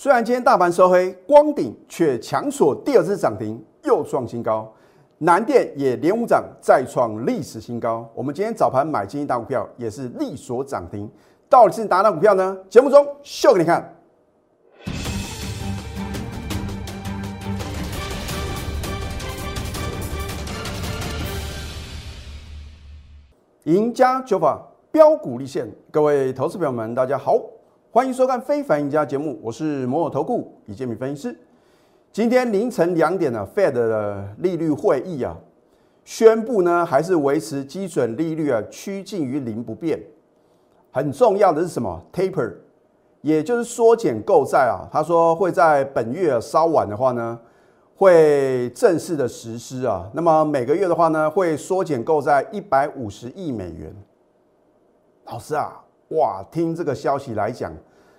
虽然今天大盘收黑，光顶却强锁第二次涨停，又创新高。南电也连五涨，再创历史新高。我们今天早盘买进一档股票，也是力所涨停。到底是哪档股票呢？节目中秀给你看。赢家九法标股立现，各位投资朋友们，大家好，欢迎收看《非凡赢家》节目，我是摩尔投顾李建民分析师。今天凌晨两点呢，Fed 的利率会议啊，宣布呢还是维持基准利率啊趋近于零不变。很重要的是什么？Taper，也就是缩减购债啊。他说会在本月稍晚的话呢，会正式的实施啊。那么每个月的话呢，会缩减购债一百五十亿美元。老师啊，哇，听这个消息来讲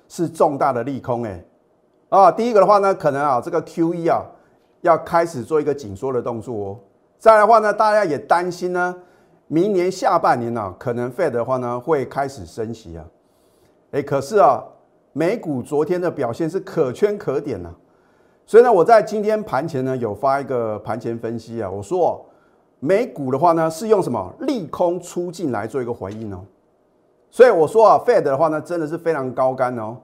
是重大的利空哎。啊，第一个的话呢，可能啊，这个 Q E 啊，要开始做一个紧缩的动作哦。再来的话呢，大家也担心呢，明年下半年呢，可能 Fed 的话呢，会开始升息啊。哎，可是啊，美股昨天的表现是可圈可点呐。所以呢，我在今天盘前呢，有发一个盘前分析啊，我说美股的话呢，是用什么利空出尽来做一个回应哦。所以我说啊，Fed 的话呢，真的是非常高干哦。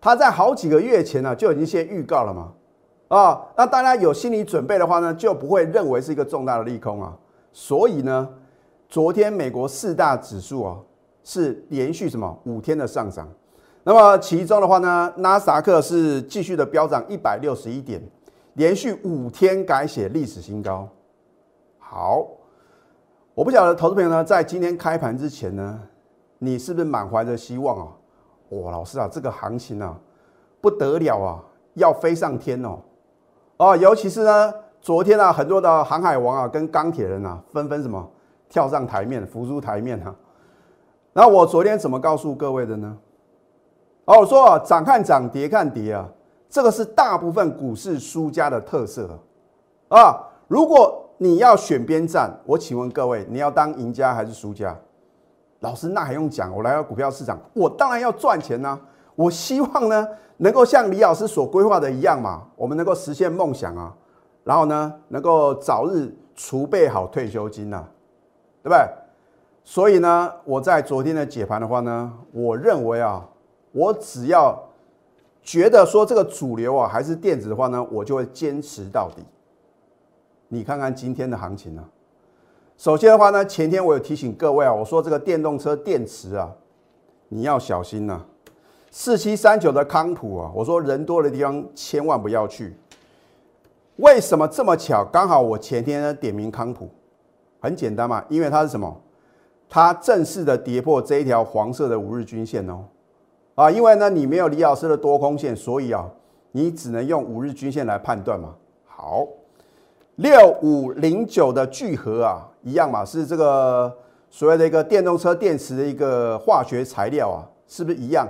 他在好几个月前呢就已经先预告了嘛，啊，那大家有心理准备的话呢，就不会认为是一个重大的利空啊。所以呢，昨天美国四大指数啊是连续什么五天的上涨，那么其中的话呢，纳斯克是继续的飙涨一百六十一点，连续五天改写历史新高。好，我不晓得投资朋友呢，在今天开盘之前呢，你是不是满怀着希望啊？哇，老师啊，这个行情啊，不得了啊，要飞上天哦！哦，尤其是呢，昨天啊，很多的航海王啊，跟钢铁人啊，纷纷什么跳上台面，浮出台面哈。那我昨天怎么告诉各位的呢？哦，我说涨看涨，跌看跌啊，这个是大部分股市输家的特色啊。如果你要选边站，我请问各位，你要当赢家还是输家？老师，那还用讲？我来到股票市场，我当然要赚钱呐！我希望呢，能够像李老师所规划的一样嘛，我们能够实现梦想啊，然后呢，能够早日储备好退休金呐，对不对？所以呢，我在昨天的解盘的话呢，我认为啊，我只要觉得说这个主流啊还是电子的话呢，我就会坚持到底。你看看今天的行情呢？首先的话呢，前天我有提醒各位啊，我说这个电动车电池啊，你要小心呐。四七三九的康普啊，我说人多的地方千万不要去。为什么这么巧？刚好我前天呢点名康普，很简单嘛，因为它是什么？它正式的跌破这一条黄色的五日均线哦。啊，因为呢你没有李老师的多空线，所以啊，你只能用五日均线来判断嘛。好。六五零九的聚合啊，一样嘛，是这个所谓的一个电动车电池的一个化学材料啊，是不是一样？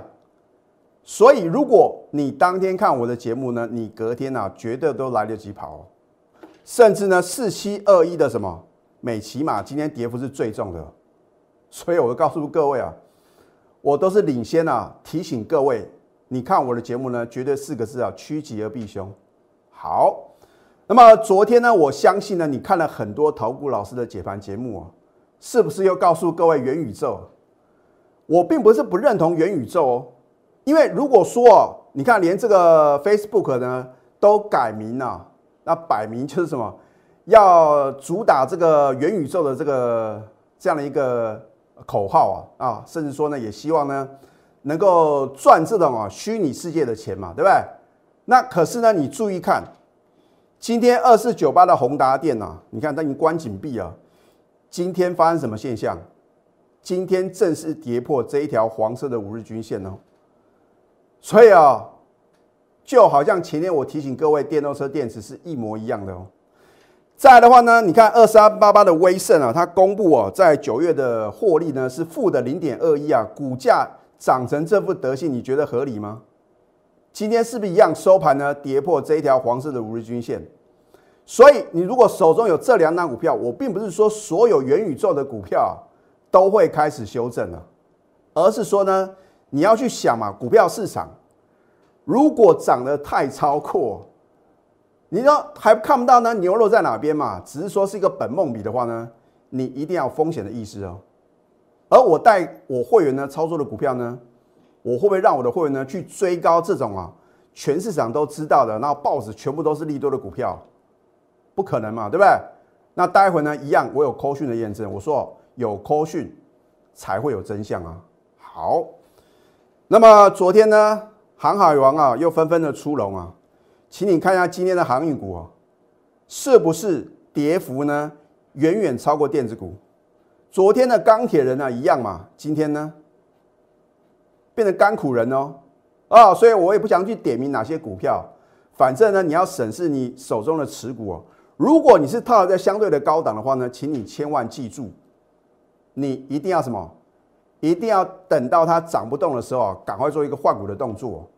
所以如果你当天看我的节目呢，你隔天啊，绝对都来得及跑。甚至呢，四七二一的什么美骑马今天跌幅是最重的，所以我告诉各位啊，我都是领先啊，提醒各位，你看我的节目呢，绝对四个字啊，趋吉而避凶。好。那么昨天呢，我相信呢，你看了很多投顾老师的解盘节目啊，是不是又告诉各位元宇宙？我并不是不认同元宇宙哦，因为如果说哦，你看连这个 Facebook 呢都改名了，那摆明就是什么，要主打这个元宇宙的这个这样的一个口号啊啊，甚至说呢，也希望呢能够赚这种啊虚拟世界的钱嘛，对不对？那可是呢，你注意看。今天二四九八的宏达电呐，你看它已经关紧闭了。今天发生什么现象？今天正式跌破这一条黄色的五日均线哦。所以啊，就好像前天我提醒各位，电动车电池是一模一样的哦。再来的话呢，你看二三八八的威盛啊，它公布哦，在九月的获利呢是负的零点二一啊，股价涨成这副德性，你觉得合理吗？今天是不是一样收盘呢？跌破这一条黄色的五日均线，所以你如果手中有这两档股票，我并不是说所有元宇宙的股票都会开始修正了，而是说呢，你要去想嘛，股票市场如果涨得太超过，你说还看不到呢牛肉在哪边嘛？只是说是一个本梦比的话呢，你一定要风险的意识哦。而我带我会员呢操作的股票呢，我会不会让我的会员呢去追高这种啊全市场都知道的，然后报纸全部都是利多的股票？不可能嘛，对不对？那待会呢一样，我有扣讯的验证，我说有扣讯才会有真相啊。好，那么昨天呢？航海王啊，又纷纷的出笼啊，请你看一下今天的航运股啊，是不是跌幅呢远远超过电子股？昨天的钢铁人呢一样嘛，今天呢变成甘苦人哦啊，所以我也不想去点名哪些股票，反正呢你要审视你手中的持股哦。如果你是套在相对的高档的话呢，请你千万记住，你一定要什么？一定要等到它涨不动的时候啊，赶快做一个换股的动作。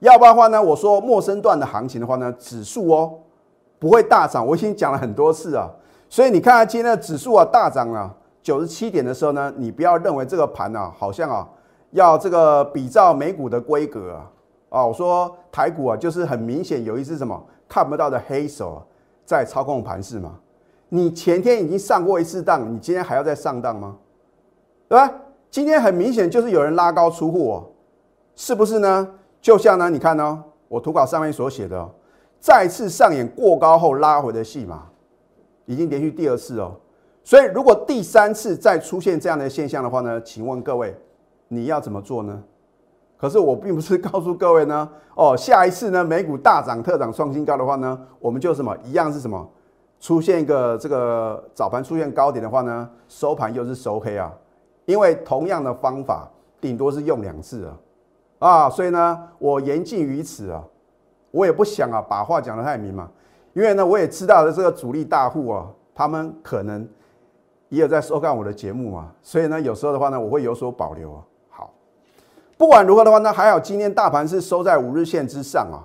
要不然的话呢，我说陌生段的行情的话呢，指数哦不会大涨。我已经讲了很多次啊，所以你看看今天的指数啊大涨啊九十七点的时候呢，你不要认为这个盘啊好像啊要这个比照美股的规格啊啊，我说台股啊就是很明显有一只什么看不到的黑手在操控盘势嘛。你前天已经上过一次当，你今天还要再上当吗？对吧？今天很明显就是有人拉高出货，是不是呢？就像呢，你看呢，我图稿上面所写的，再次上演过高后拉回的戏码，已经连续第二次哦。所以如果第三次再出现这样的现象的话呢，请问各位你要怎么做呢？可是我并不是告诉各位呢，哦，下一次呢美股大涨特涨创新高的话呢，我们就什么一样是什么出现一个这个早盘出现高点的话呢，收盘又是收黑啊。因为同样的方法，顶多是用两次啊，啊，所以呢，我言尽于此啊，我也不想啊把话讲得太明嘛，因为呢，我也知道的这个主力大户啊，他们可能也有在收看我的节目嘛，所以呢，有时候的话呢，我会有所保留啊。不管如何的话呢，还好今天大盘是收在五日线之上啊，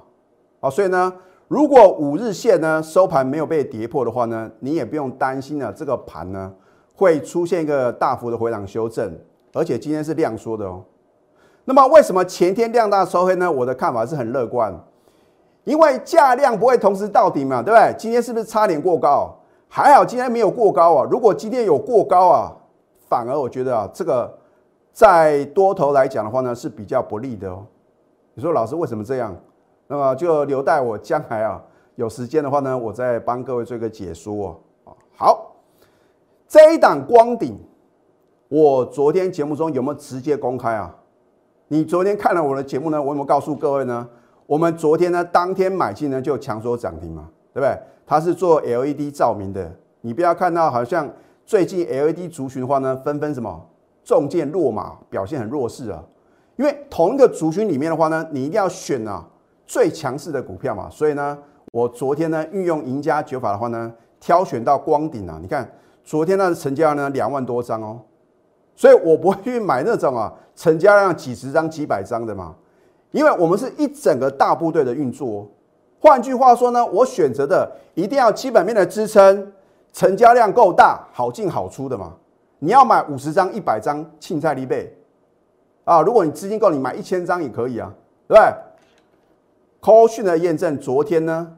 好，所以呢，如果五日线呢收盘没有被跌破的话呢，你也不用担心了，这个盘呢。会出现一个大幅的回档修正，而且今天是量缩的哦。那么为什么前天量大收黑呢？我的看法是很乐观，因为价量不会同时到底嘛，对不对？今天是不是差点过高？还好今天没有过高啊。如果今天有过高啊，反而我觉得啊，这个在多头来讲的话呢是比较不利的哦。你说老师为什么这样？那么就留待我将来啊有时间的话呢，我再帮各位做一个解说哦。好。这一档光顶，我昨天节目中有没有直接公开啊？你昨天看了我的节目呢？我有没有告诉各位呢？我们昨天呢，当天买进呢就强说涨停嘛，对不对？它是做 LED 照明的，你不要看到好像最近 LED 族群的话呢，纷纷什么中箭落马，表现很弱势啊。因为同一个族群里面的话呢，你一定要选啊最强势的股票嘛。所以呢，我昨天呢运用赢家九法的话呢，挑选到光顶啊，你看。昨天那成交量呢两万多张哦，所以我不会去买那种啊成交量几十张、几百张的嘛，因为我们是一整个大部队的运作。换句话说呢，我选择的一定要基本面的支撑，成交量够大，好进好出的嘛。你要买五十张、一百张，青菜利贝啊！如果你资金够，你买一千张也可以啊，对不对扣讯的验证，昨天呢？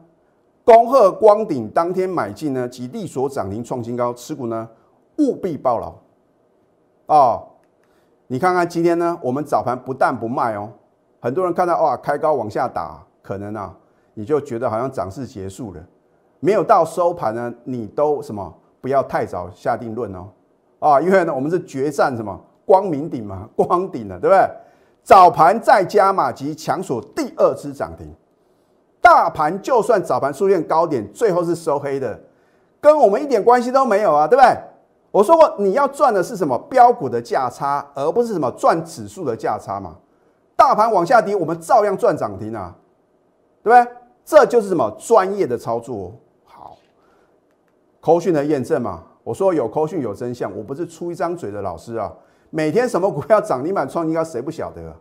恭贺光鼎当天买进呢，及利所涨停创新高，持股呢务必抱牢哦。你看看今天呢，我们早盘不但不卖哦，很多人看到哇开高往下打，可能啊你就觉得好像涨势结束了，没有到收盘呢，你都什么不要太早下定论哦啊，因为呢我们是决战什么光明顶嘛，光顶的对不对？早盘再加码及强锁第二次涨停。大盘就算早盘出现高点，最后是收黑的，跟我们一点关系都没有啊，对不对？我说过，你要赚的是什么标股的价差，而不是什么赚指数的价差嘛。大盘往下跌，我们照样赚涨停啊，对不对？这就是什么专业的操作。好，扣讯的验证嘛，我说有扣讯有真相，我不是出一张嘴的老师啊。每天什么股票涨停板创新高，谁不晓得？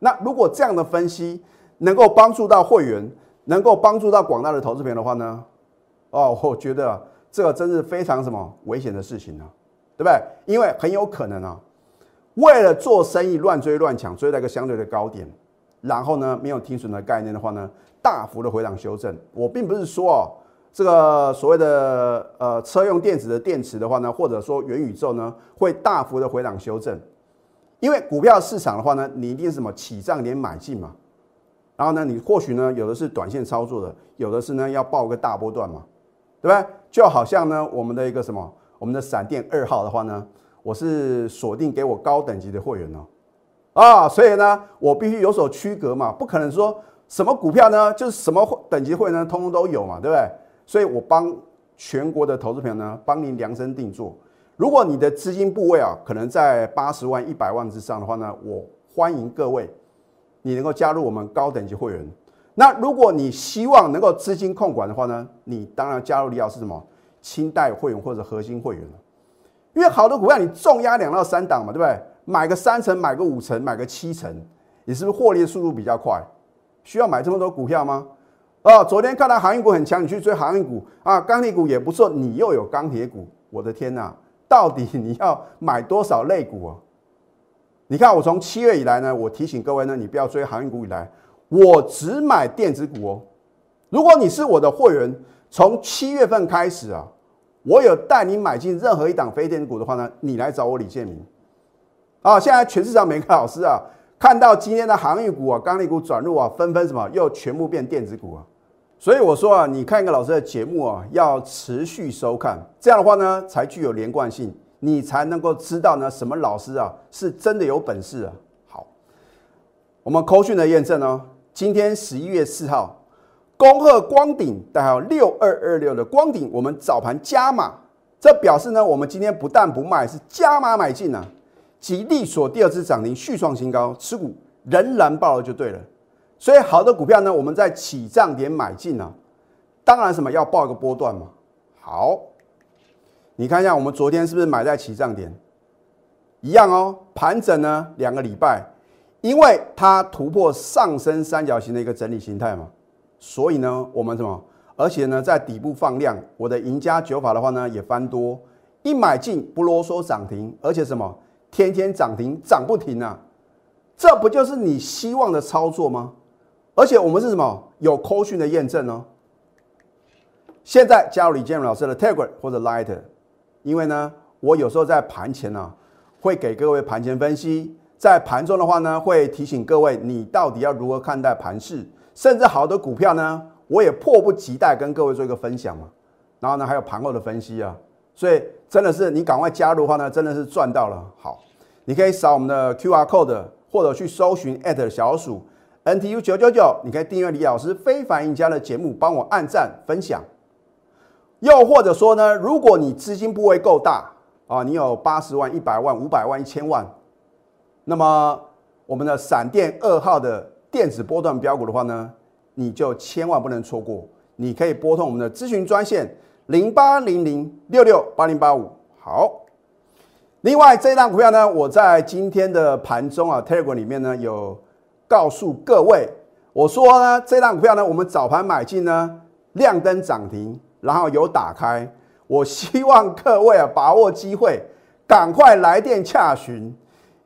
那如果这样的分析。能够帮助到会员，能够帮助到广大的投资友的话呢，哦，我觉得这个真是非常什么危险的事情呢，对不对？因为很有可能啊，为了做生意乱追乱抢，追到一个相对的高点，然后呢没有停损的概念的话呢，大幅的回档修正。我并不是说哦，这个所谓的呃车用电子的电池的话呢，或者说元宇宙呢会大幅的回档修正，因为股票市场的话呢，你一定是什么起涨点买进嘛。然后呢，你或许呢有的是短线操作的，有的是呢要报个大波段嘛，对不对？就好像呢我们的一个什么，我们的闪电二号的话呢，我是锁定给我高等级的会员哦。啊，所以呢，我必须有所区隔嘛，不可能说什么股票呢，就是什么等级会呢，通通都有嘛，对不对？所以我帮全国的投资朋友呢，帮您量身定做。如果你的资金部位啊，可能在八十万、一百万之上的话呢，我欢迎各位，你能够加入我们高等级会员。那如果你希望能够资金控管的话呢，你当然加入李老师什么清代会员或者核心会员，因为好多股票你重压两到三档嘛，对不对？买个三成，买个五成，买个七成，你是不是获利的速度比较快？需要买这么多股票吗？哦，昨天看到航运股很强，你去追航运股啊，钢铁股也不错，你又有钢铁股，我的天哪，到底你要买多少类股啊？你看我从七月以来呢，我提醒各位呢，你不要追航运股以来，我只买电子股哦。如果你是我的会员，从七月份开始啊，我有带你买进任何一档非电子股的话呢，你来找我李建明。啊，现在全市场每个老师啊，看到今天的航运股啊、钢铁股转入啊，纷纷什么又全部变电子股啊，所以我说啊，你看一个老师的节目啊，要持续收看，这样的话呢，才具有连贯性，你才能够知道呢，什么老师啊是真的有本事啊。好，我们扣讯的验证呢，今天十一月四号，恭贺光鼎代号六二二六的光鼎，我们早盘加码，这表示呢，我们今天不但不卖，是加码买进啊。吉利所第二次涨停续创新高，持股仍然爆了就对了。所以好的股票呢，我们在起涨点买进啊，当然什么要报一个波段嘛。好，你看一下我们昨天是不是买在起涨点？一样哦，盘整呢两个礼拜，因为它突破上升三角形的一个整理形态嘛，所以呢我们什么？而且呢在底部放量，我的赢家九法的话呢也翻多，一买进不啰嗦涨停，而且什么？天天涨停涨不停啊，这不就是你希望的操作吗？而且我们是什么有扣讯的验证哦。现在加入李建荣老师的 Telegram 或者 Lighter，因为呢，我有时候在盘前呢会给各位盘前分析，在盘中的话呢会提醒各位你到底要如何看待盘势，甚至好的股票呢，我也迫不及待跟各位做一个分享嘛。然后呢，还有盘后的分析啊。所以真的是你赶快加入的话呢，真的是赚到了。好，你可以扫我们的 Q R code，或者去搜寻小鼠 N T U 九九九，你可以订阅李老师非凡赢家的节目，帮我按赞分享。又或者说呢，如果你资金部位够大啊，你有八十万、一百万、五百万、一千万，那么我们的闪电二号的电子波段标股的话呢，你就千万不能错过。你可以拨通我们的咨询专线。零八零零六六八零八五。好，另外这档股票呢，我在今天的盘中啊，Telegram 里面呢有告诉各位，我说呢，这档股票呢，我们早盘买进呢，亮灯涨停，然后有打开，我希望各位啊把握机会，赶快来电洽询，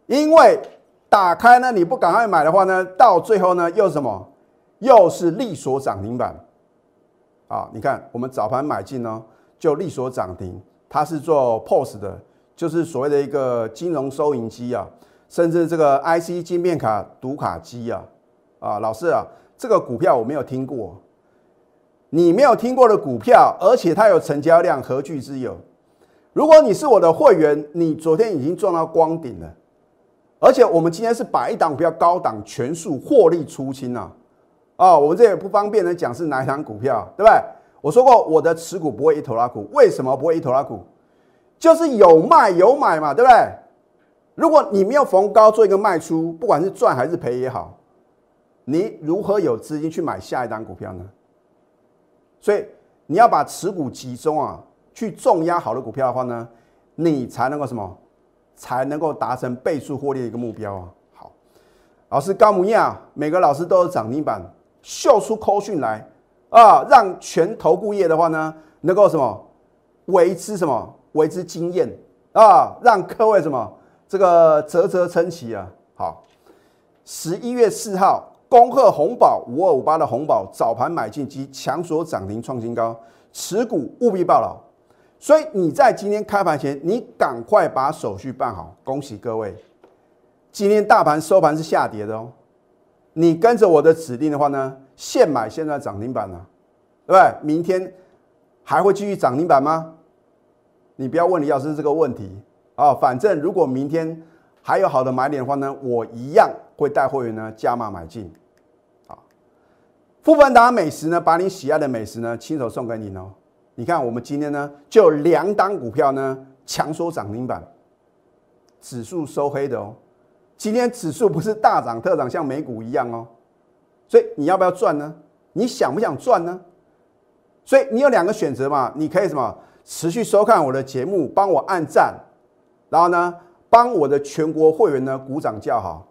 因为打开呢，你不赶快买的话呢，到最后呢又什么，又是利索涨停板。啊，你看我们早盘买进呢，就利索涨停。它是做 POS 的，就是所谓的一个金融收银机啊，甚至这个 IC 晶片卡读卡机啊。啊，老师啊，这个股票我没有听过，你没有听过的股票，而且它有成交量，何惧之有？如果你是我的会员，你昨天已经赚到光顶了，而且我们今天是把一档比较高档全数获利出清啊。哦，我们这也不方便的讲是哪一档股票，对不对？我说过我的持股不会一头拉股，为什么不会一头拉股？就是有卖有买嘛，对不对？如果你没有逢高做一个卖出，不管是赚还是赔也好，你如何有资金去买下一档股票呢？所以你要把持股集中啊，去重压好的股票的话呢，你才能够什么？才能够达成倍数获利的一个目标啊。好，老师高木亚，每个老师都有涨停板。秀出扣讯来啊，让全投顾业的话呢，能够什么为之什么为之惊艳啊，让各位什么这个啧啧称奇啊。好，十一月四号，恭贺红宝五二五八的红宝早盘买进及强锁涨停创新高，持股务必报牢。所以你在今天开盘前，你赶快把手续办好。恭喜各位，今天大盘收盘是下跌的哦。你跟着我的指令的话呢，现买现在涨停板了，对不对？明天还会继续涨停板吗？你不要问李老师这个问题啊。反正如果明天还有好的买点的话呢，我一样会带会员呢加码买进。啊，富凡达美食呢，把你喜爱的美食呢亲手送给你哦。你看，我们今天呢，就两档股票呢强收涨停板，指数收黑的哦。今天指数不是大涨特涨，像美股一样哦。所以你要不要赚呢？你想不想赚呢？所以你有两个选择嘛，你可以什么持续收看我的节目，帮我按赞，然后呢，帮我的全国会员呢鼓掌叫好。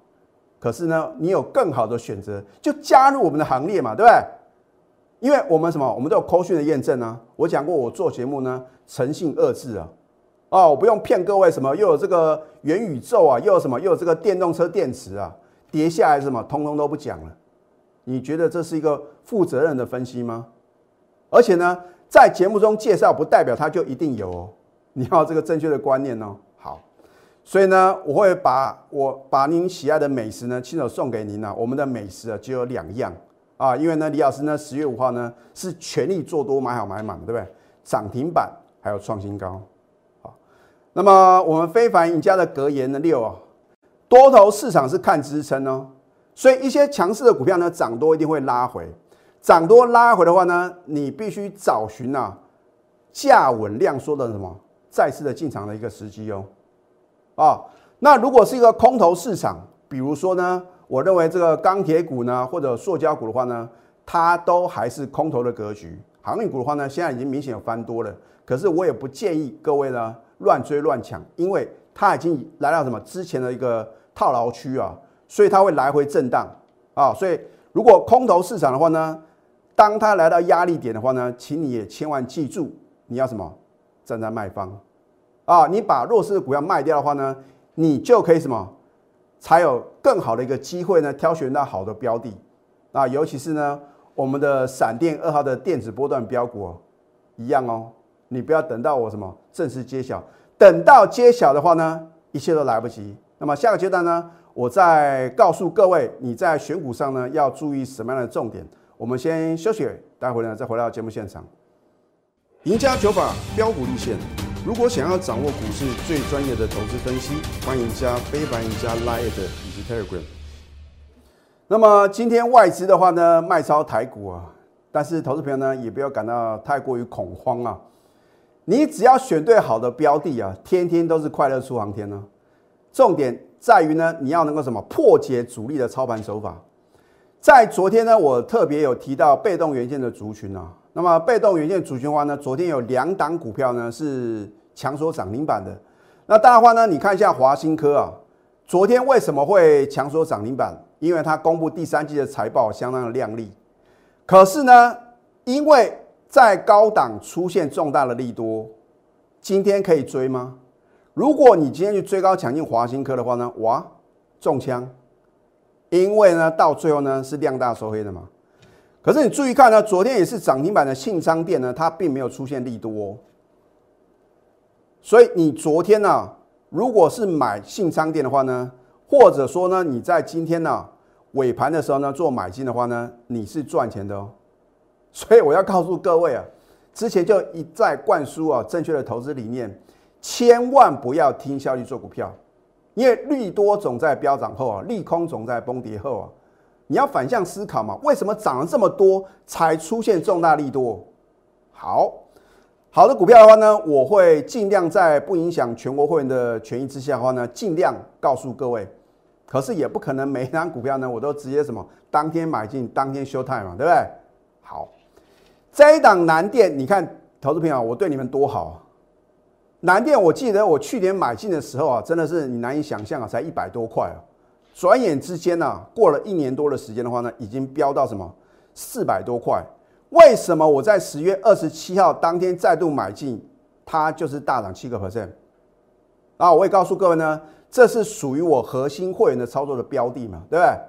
可是呢，你有更好的选择，就加入我们的行列嘛，对不对？因为我们什么，我们都有扣讯的验证啊。我讲过，我做节目呢，诚信二字啊。哦，我不用骗各位什么，又有这个元宇宙啊，又有什么，又有这个电动车电池啊，跌下来什么，通通都不讲了。你觉得这是一个负责任的分析吗？而且呢，在节目中介绍，不代表它就一定有哦。你要这个正确的观念哦。好，所以呢，我会把我把您喜爱的美食呢，亲手送给您呢。我们的美食啊，就有两样。啊，因为呢，李老师呢，十月五号呢是全力做多，买好买满，对不对？涨停板还有创新高，那么我们非凡赢家的格言呢六啊，多头市场是看支撑哦，所以一些强势的股票呢，涨多一定会拉回，涨多拉回的话呢，你必须找寻啊价稳量缩的什么再次的进场的一个时机哦。啊，那如果是一个空头市场，比如说呢？我认为这个钢铁股呢，或者塑胶股的话呢，它都还是空头的格局。航运股的话呢，现在已经明显有翻多了。可是我也不建议各位呢乱追乱抢，因为它已经来到什么之前的一个套牢区啊，所以它会来回震荡。啊。所以如果空头市场的话呢，当它来到压力点的话呢，请你也千万记住，你要什么？站在卖方。啊，你把弱势的股票卖掉的话呢，你就可以什么？才有更好的一个机会呢，挑选到好的标的。啊，尤其是呢，我们的闪电二号的电子波段标股哦，一样哦，你不要等到我什么正式揭晓，等到揭晓的话呢，一切都来不及。那么下个阶段呢，我再告诉各位你在选股上呢要注意什么样的重点。我们先休息，待会呢再回到节目现场。赢家九法标股立线。如果想要掌握股市最专业的投资分析，欢迎加非凡、加 Line 以及 Telegram。那么今天外资的话呢，卖超台股啊，但是投资朋友呢，也不要感到太过于恐慌啊。你只要选对好的标的啊，天天都是快乐出航天呢。重点在于呢，你要能够什么破解主力的操盘手法。在昨天呢，我特别有提到被动元件的族群啊。那么被动元件族群话呢？昨天有两档股票呢是强锁涨停板的。那当然话呢，你看一下华新科啊，昨天为什么会强锁涨停板？因为它公布第三季的财报相当的亮丽。可是呢，因为在高档出现重大的利多，今天可以追吗？如果你今天去追高抢进华新科的话呢，哇，中枪！因为呢，到最后呢是量大收黑的嘛。可是你注意看呢，昨天也是涨停板的信昌店呢，它并没有出现利多，所以你昨天呢，如果是买信昌店的话呢，或者说呢，你在今天呢尾盘的时候呢做买进的话呢，你是赚钱的哦。所以我要告诉各位啊，之前就一再灌输啊正确的投资理念，千万不要听消息做股票，因为利多总在飙涨后啊，利空总在崩跌后啊。你要反向思考嘛？为什么涨了这么多才出现重大利多？好好的股票的话呢，我会尽量在不影响全国会员的权益之下的话呢，尽量告诉各位。可是也不可能每一张股票呢，我都直接什么当天买进，当天休态嘛，对不对？好，这一档南电，你看投资朋友，我对你们多好！南电，我记得我去年买进的时候啊，真的是你难以想象啊，才一百多块啊。转眼之间呢，过了一年多的时间的话呢，已经飙到什么四百多块？为什么我在十月二十七号当天再度买进，它就是大涨七个 percent？啊，我也告诉各位呢，这是属于我核心会员的操作的标的嘛，对不对？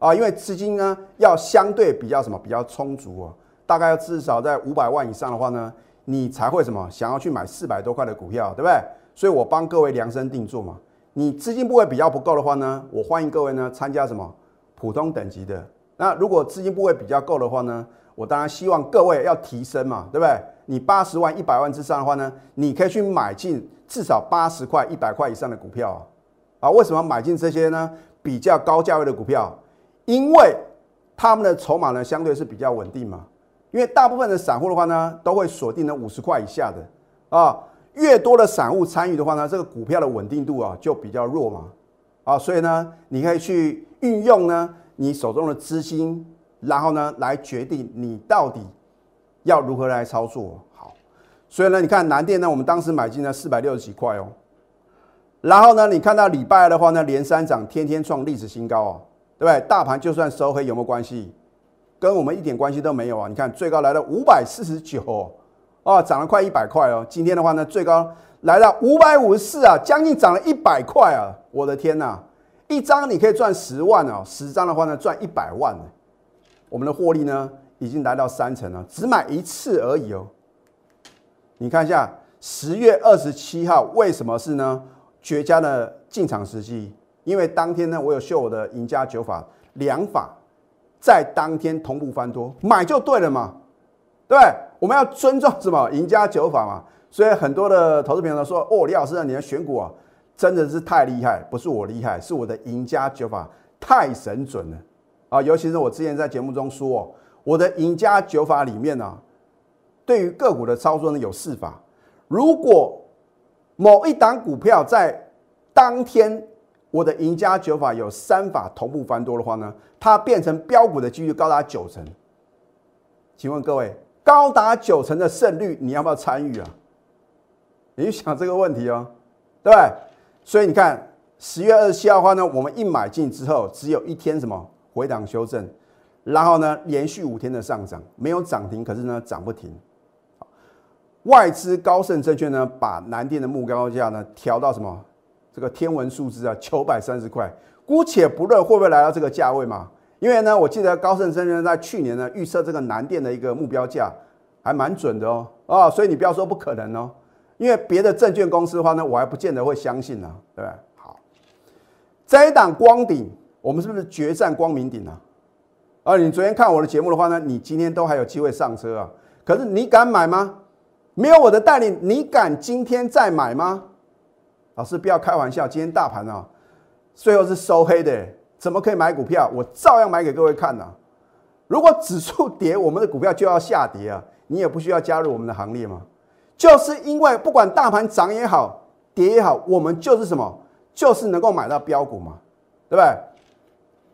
啊，因为资金呢要相对比较什么比较充足哦，大概要至少在五百万以上的话呢，你才会什么想要去买四百多块的股票，对不对？所以我帮各位量身定做嘛。你资金部位比较不够的话呢，我欢迎各位呢参加什么普通等级的。那如果资金部位比较够的话呢，我当然希望各位要提升嘛，对不对？你八十万、一百万之上的话呢，你可以去买进至少八十块、一百块以上的股票啊。啊，为什么买进这些呢？比较高价位的股票，因为他们的筹码呢相对是比较稳定嘛。因为大部分的散户的话呢，都会锁定在五十块以下的啊。越多的散户参与的话呢，这个股票的稳定度啊就比较弱嘛。啊，所以呢，你可以去运用呢你手中的资金，然后呢来决定你到底要如何来操作。好，所以呢，你看南电呢，我们当时买进了四百六十几块哦。然后呢，你看到礼拜二的话呢，连三涨，天天创历史新高哦，对不对？大盘就算收黑有没有关系？跟我们一点关系都没有啊！你看最高来到五百四十九。哦，涨了快一百块哦！今天的话呢，最高来到五百五十四啊，将近涨了一百块啊！我的天呐，一张你可以赚十万哦，十张的话呢赚一百万。我们的获利呢已经来到三成了，只买一次而已哦。你看一下十月二十七号为什么是呢？绝佳的进场时机，因为当天呢我有秀我的赢家九法两法，在当天同步翻多，买就对了嘛。对，我们要尊重什么赢家九法嘛？所以很多的投资朋友说：“哦，李老师啊，你的选股啊，真的是太厉害，不是我厉害，是我的赢家九法太神准了啊！”尤其是我之前在节目中说，我的赢家九法里面呢，对于个股的操作呢有四法。如果某一档股票在当天我的赢家九法有三法同步翻多的话呢，它变成标股的几率高达九成。请问各位？高达九成的胜率，你要不要参与啊？你想这个问题哦，对不对？所以你看，十月二十七号的话呢，我们一买进之后，只有一天什么回档修正，然后呢，连续五天的上涨，没有涨停，可是呢，涨不停。外资高盛证券呢，把南电的目标价呢调到什么？这个天文数字啊，九百三十块。姑且不论会不会来到这个价位嘛。因为呢，我记得高盛证券在去年呢预测这个南电的一个目标价还蛮准的哦，啊，所以你不要说不可能哦，因为别的证券公司的话呢，我还不见得会相信呢，对不对？好，这一档光顶，我们是不是决战光明顶啊？啊，你昨天看我的节目的话呢，你今天都还有机会上车啊，可是你敢买吗？没有我的带领，你敢今天再买吗？老师不要开玩笑，今天大盘啊，最后是收黑的。怎么可以买股票？我照样买给各位看呐。如果指数跌，我们的股票就要下跌啊！你也不需要加入我们的行列吗？就是因为不管大盘涨也好，跌也好，我们就是什么？就是能够买到标股嘛，对不对？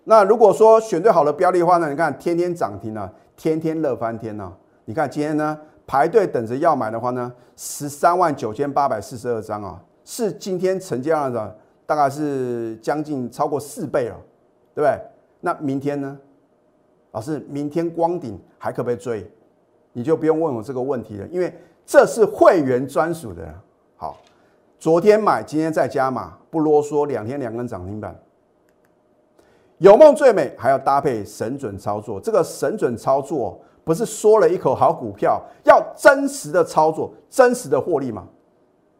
那如果说选对好的标的的话呢？你看天天涨停啊，天天乐翻天呐！你看今天呢，排队等着要买的话呢，十三万九千八百四十二张啊，是今天成交量的大概是将近超过四倍了。对不对？那明天呢？老师，明天光顶还可不可以追？你就不用问我这个问题了，因为这是会员专属的。好，昨天买，今天再加码，不啰嗦。两天两根涨停板，有梦最美，还要搭配神准操作。这个神准操作不是说了一口好股票，要真实的操作，真实的获利吗？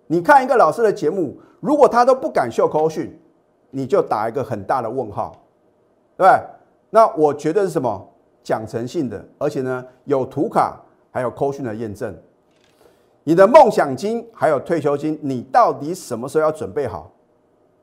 你看一个老师的节目，如果他都不敢秀口讯，你就打一个很大的问号。对，那我觉得是什么讲诚信的，而且呢有图卡，还有扣讯的验证。你的梦想金还有退休金，你到底什么时候要准备好？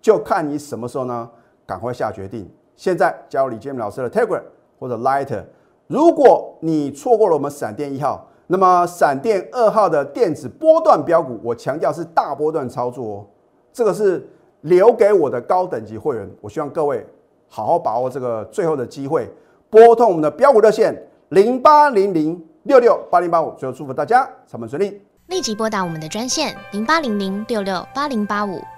就看你什么时候呢？赶快下决定。现在加入李建明老师的 Telegram 或者 Lighter，。如果你错过了我们闪电一号，那么闪电二号的电子波段标股，我强调是大波段操作哦。这个是留给我的高等级会员，我希望各位。好好把握这个最后的机会，拨通我们的标股热线零八零零六六八零八五。最后祝福大家上班顺利，立即拨打我们的专线零八零零六六八零八五。